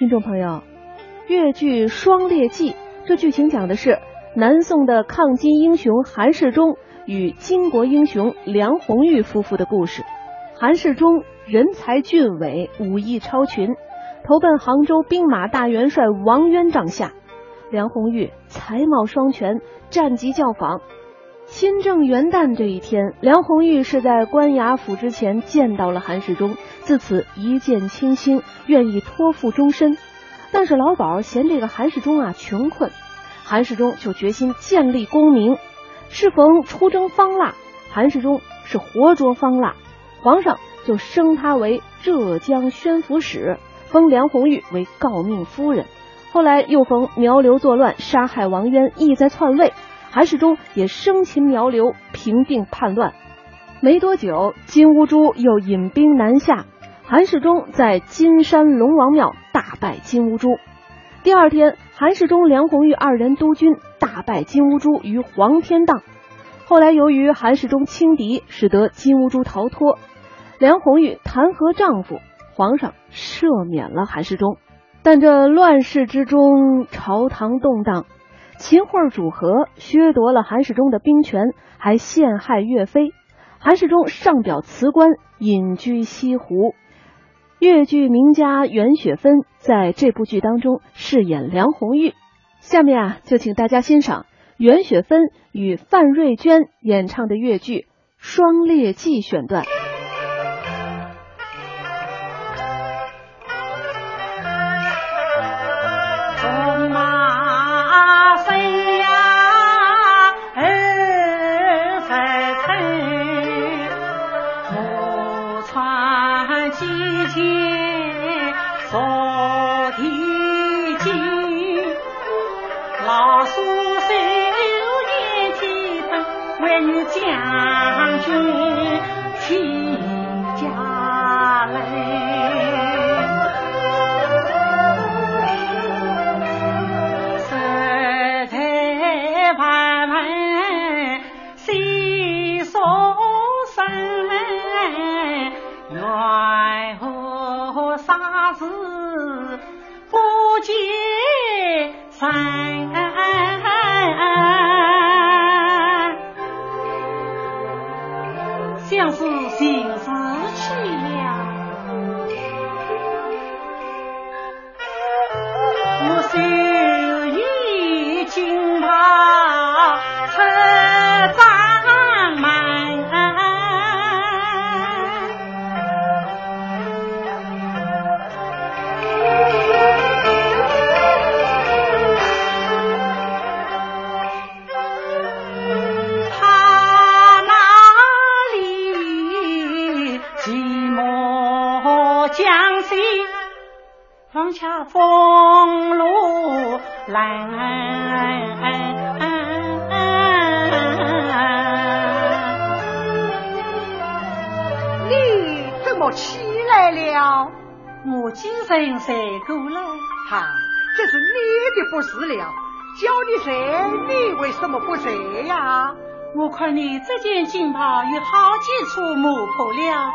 听众朋友，越剧《双烈记》这剧情讲的是南宋的抗金英雄韩世忠与金国英雄梁红玉夫妇的故事。韩世忠人才俊伟，武艺超群，投奔杭州兵马大元帅王渊帐下。梁红玉才貌双全，战绩较仿。亲政元旦这一天，梁红玉是在官衙府之前见到了韩世忠，自此一见倾心，愿意托付终身。但是老鸨嫌这个韩世忠啊穷困，韩世忠就决心建立功名。适逢出征方腊，韩世忠是活捉方腊，皇上就升他为浙江宣抚使，封梁红玉为诰命夫人。后来又逢苗刘作乱，杀害王渊，意在篡位。韩世忠也生擒苗刘，平定叛乱。没多久，金兀术又引兵南下，韩世忠在金山龙王庙大败金兀术。第二天，韩世忠、梁红玉二人督军大败金兀术于黄天荡。后来，由于韩世忠轻敌，使得金兀术逃脱，梁红玉弹劾丈夫，皇上赦免了韩世忠。但这乱世之中，朝堂动荡。秦桧主和削夺了韩世忠的兵权，还陷害岳飞。韩世忠上表辞官，隐居西湖。越剧名家袁雪芬在这部剧当中饰演梁红玉。下面啊，就请大家欣赏袁雪芬与范瑞娟演唱的越剧《双烈记》选段。军么起来了？我精神睡过了，哈，这是你的不是了。叫你睡，你为什么不睡呀？我看你这件锦袍有好几处磨破了，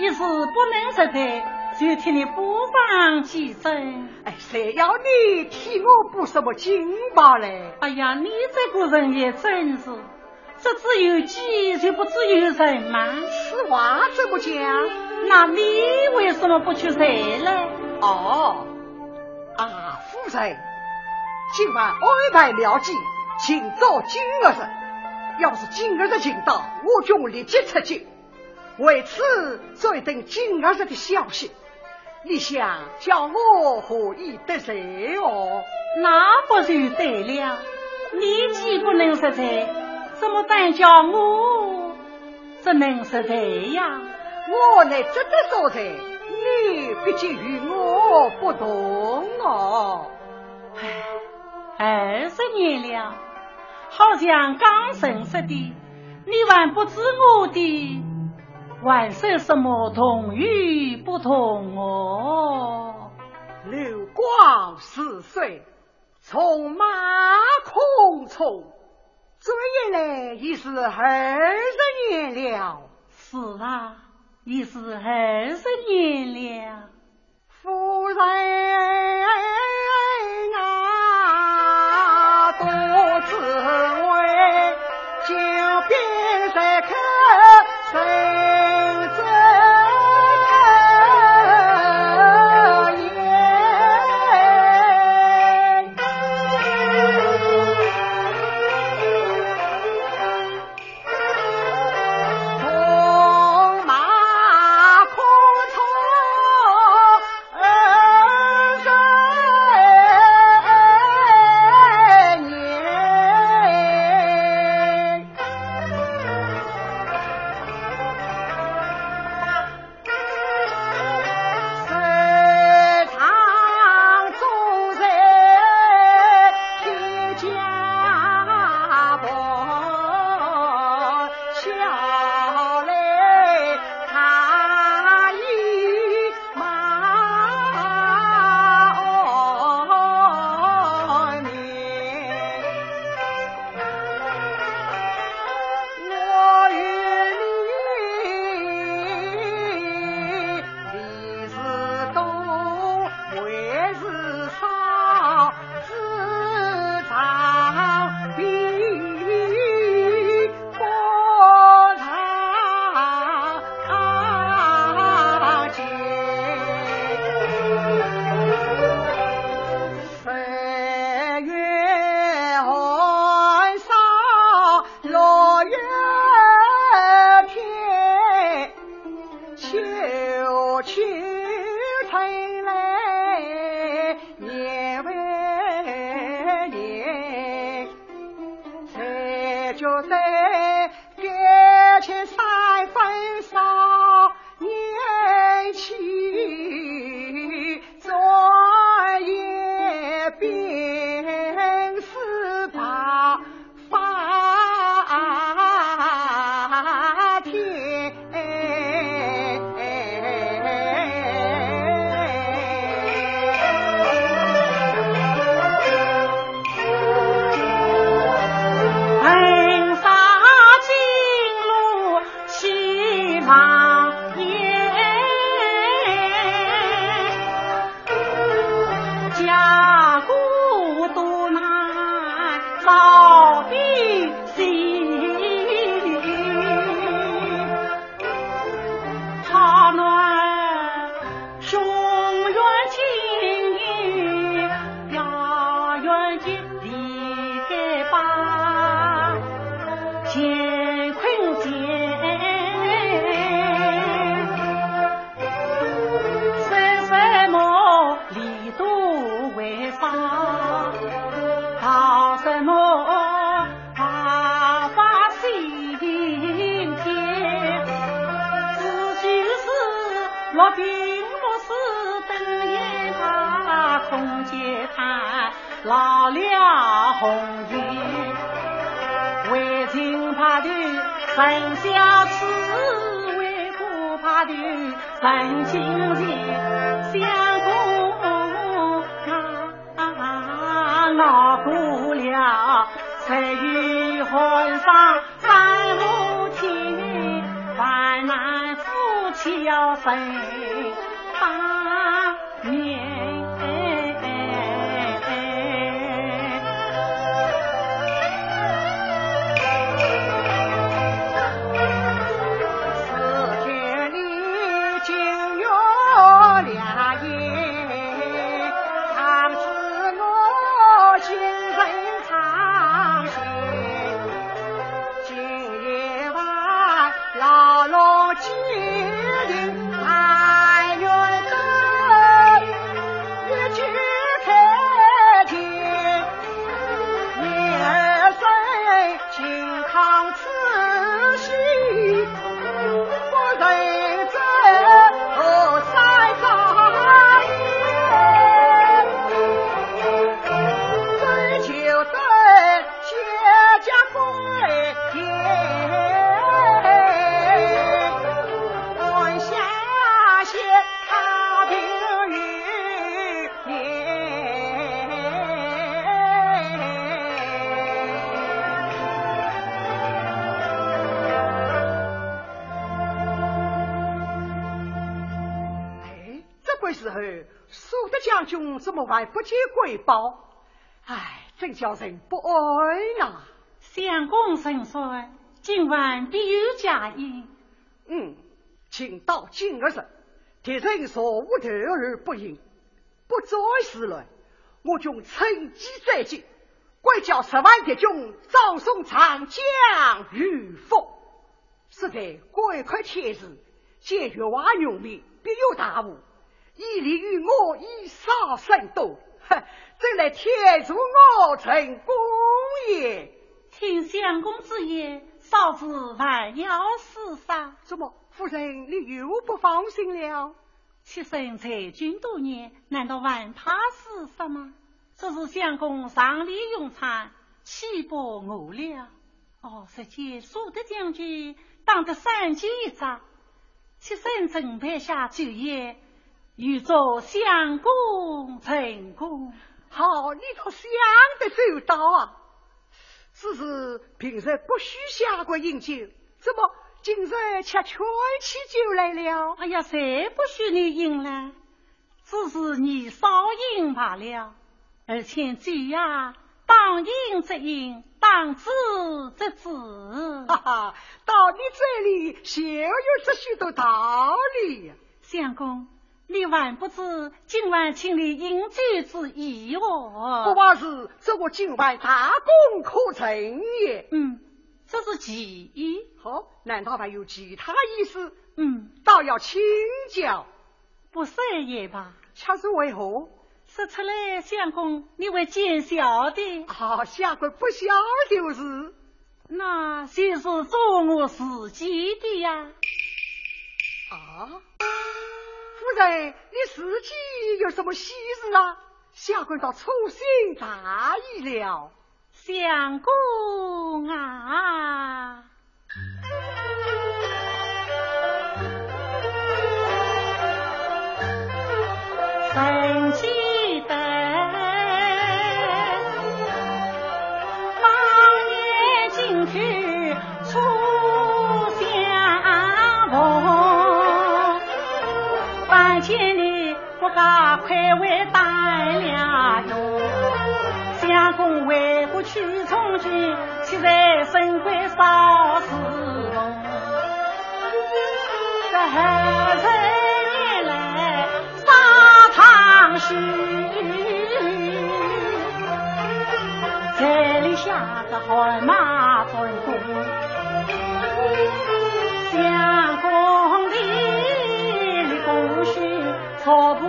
一时不能识得，就替你补放几针。哎，谁要你替我补什么金袍嘞？哎呀，你这个人也真是，这只有鸡就不只有人吗？此话怎么讲？那你为什么不去谁呢？哦，啊，夫人，今晚安排了计，请到金儿日。要是金儿日请到，我就立即出击。为此，再等金儿日的消息。你想叫我何以得罪哦？那不就对了？你既不能识罪，怎么敢叫我只能识罪呀？我乃值得所在，你毕竟与我不同哦。唉，二十年了，好像刚认识的，你还不知我的还说什么同与不同哦？流光似水，从马空匆，这一来已是二十年了。是啊。已是二十年了，夫人。老红颜，为情怕断生相思，为苦怕断人情结。相公啊，熬过了十月婚丧三五天，万难夫妻要分八年。怎么还不接回报？唉，真叫人不安呐！相公神说，今晚必有佳音。嗯，请到今日，敌人所无头而不应，不再时来，我就趁机再进，怪叫十万敌军葬送长江玉凤。实在过一块天日，见月娃用命，必有大误。以利于我以杀胜多，哼！这来天助我成功也。听相公之言，嫂子还要死杀。怎么，夫人你又不放心了？妾身在军多年，难道还怕死杀吗？这是相公上礼用餐，岂不我了？哦，实际苏德将军当得三军一仗，妾身准备下酒宴。预祝相公成功。好，你倒想得周到啊！只是平时不许下过饮酒，怎么今日却吹起酒来了？哎呀，谁不许你饮呢？只是你少饮罢了。而且酒呀，当饮则饮，当止则止。哈哈，到你这里，就有这许多道理。相公。你还不知今晚请你饮酒之意哦？不怕是这个今晚大功可成也。嗯，这是其一。好，难道还有其他意思？嗯，倒要请教，不是也罢。恰是为何？说出来，相公，你会见笑的。啊，相公不晓就是。那谁是做我自己的呀？啊，夫人，你自己有什么喜事啊？下官倒粗心大意了。相公啊！身归少时梦？这何人？去，这里下个汗马奔公，相公的立功勋，错不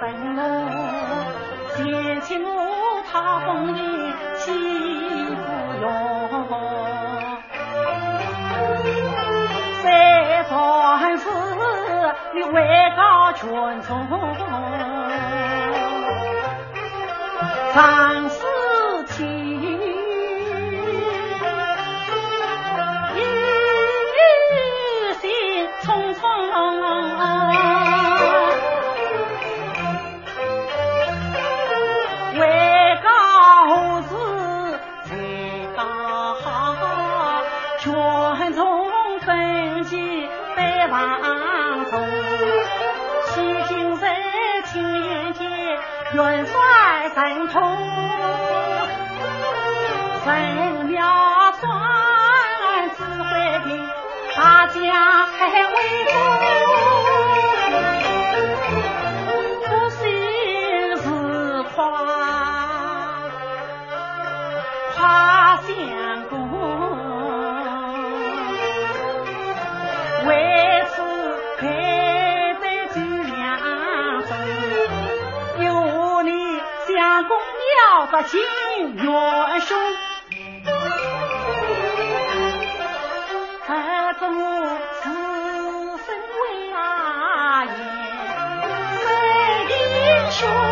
等我，嫌弃我他风的欺负用，为告群众。家开威风，不心自夸夸相公，为此开在酒两盅，有你。相公要个金元兄，英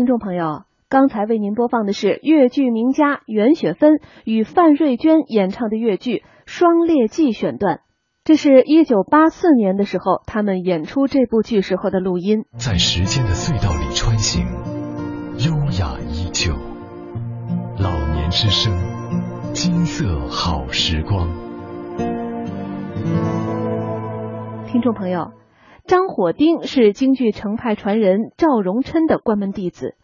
听众朋友，刚才为您播放的是越剧名家袁雪芬与范瑞娟演唱的越剧《双列记》选段。这是一九八四年的时候，他们演出这部剧时候的录音。在时间的隧道里穿行，优雅依旧。老年之声，金色好时光。听众朋友，张火丁是京剧程派传人赵荣琛的关门弟子，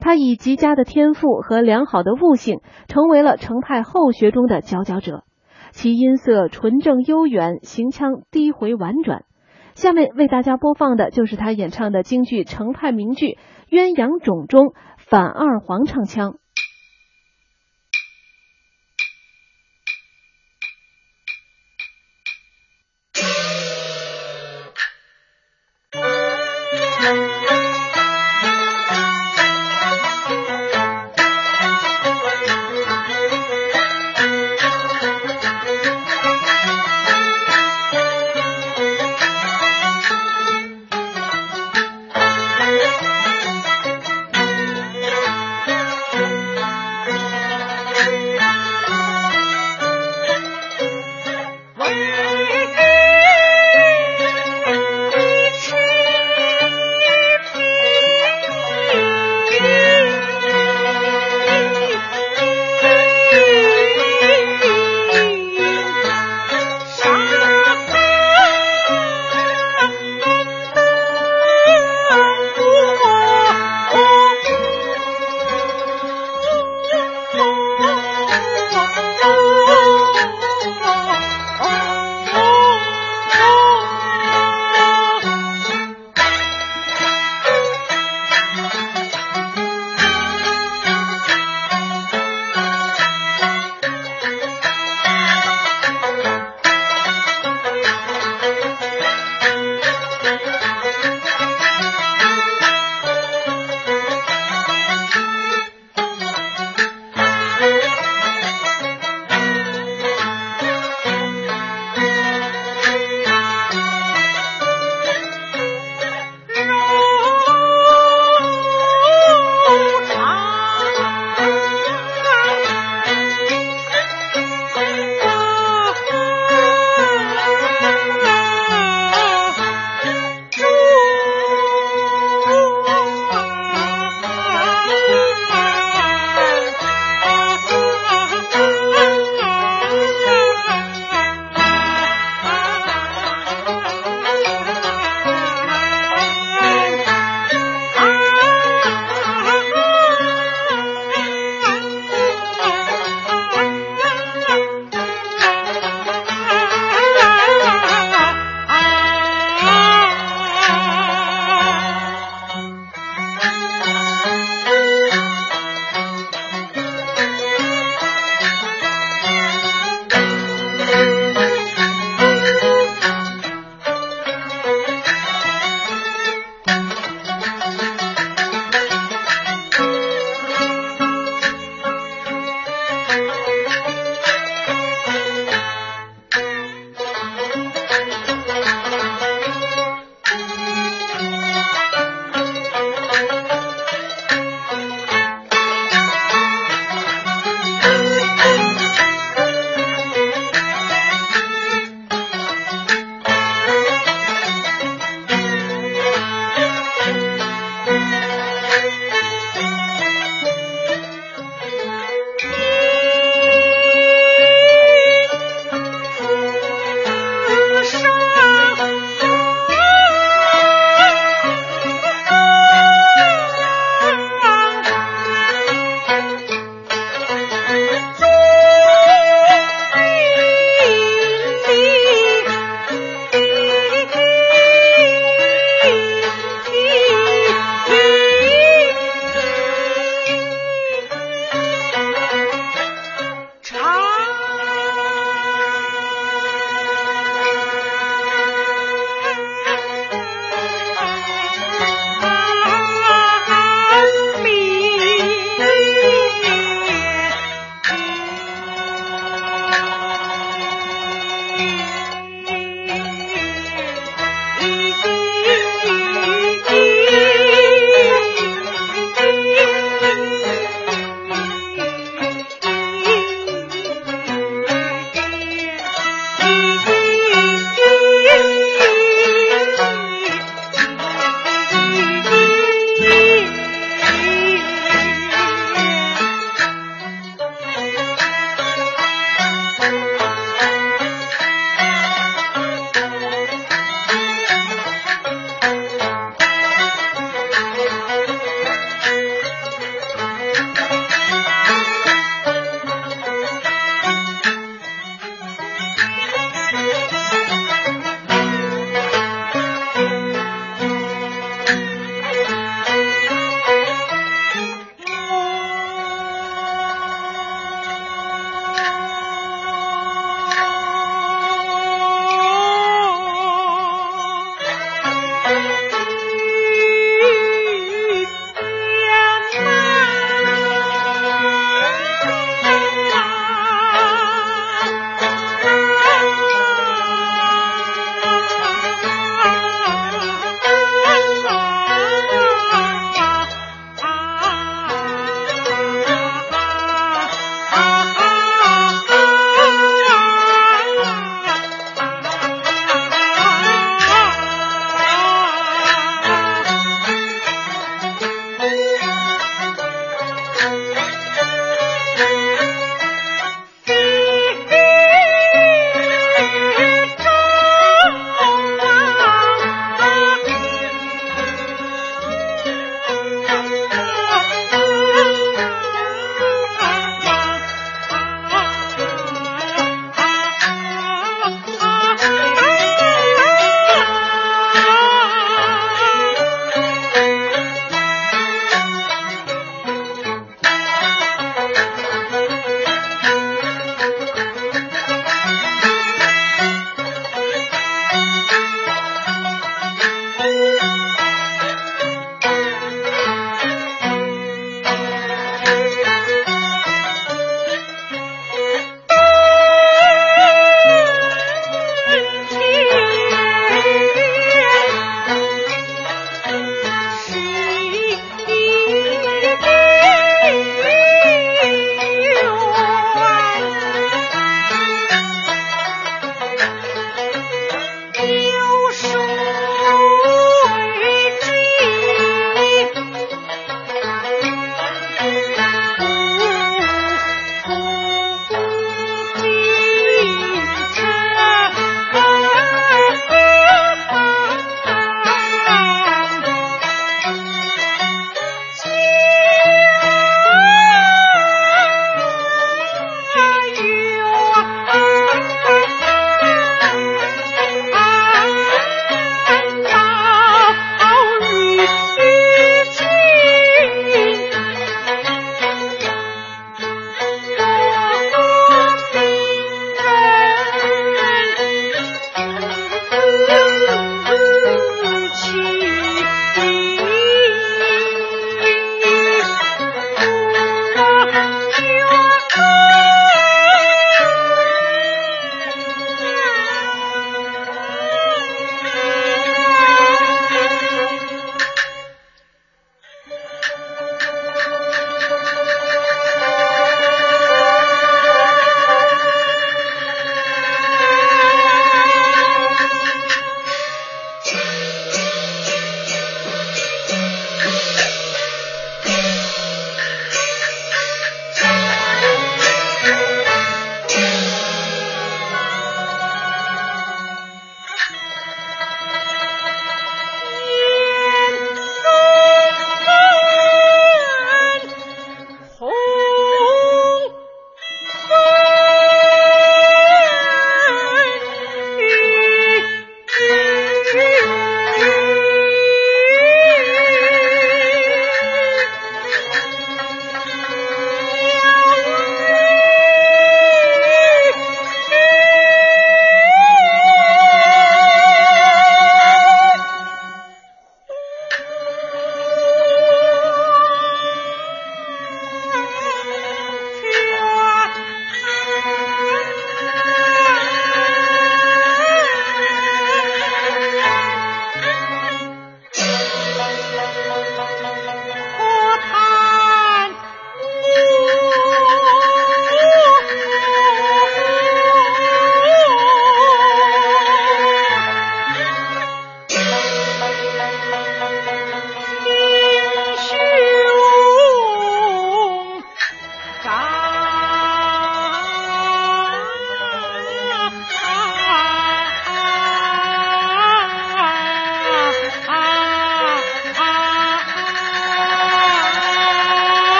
他以极佳的天赋和良好的悟性，成为了程派后学中的佼佼者。其音色纯正悠远，行腔低回婉转。下面为大家播放的就是他演唱的京剧程派名剧《鸳鸯冢》中反二黄唱腔。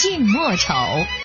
近莫，丑。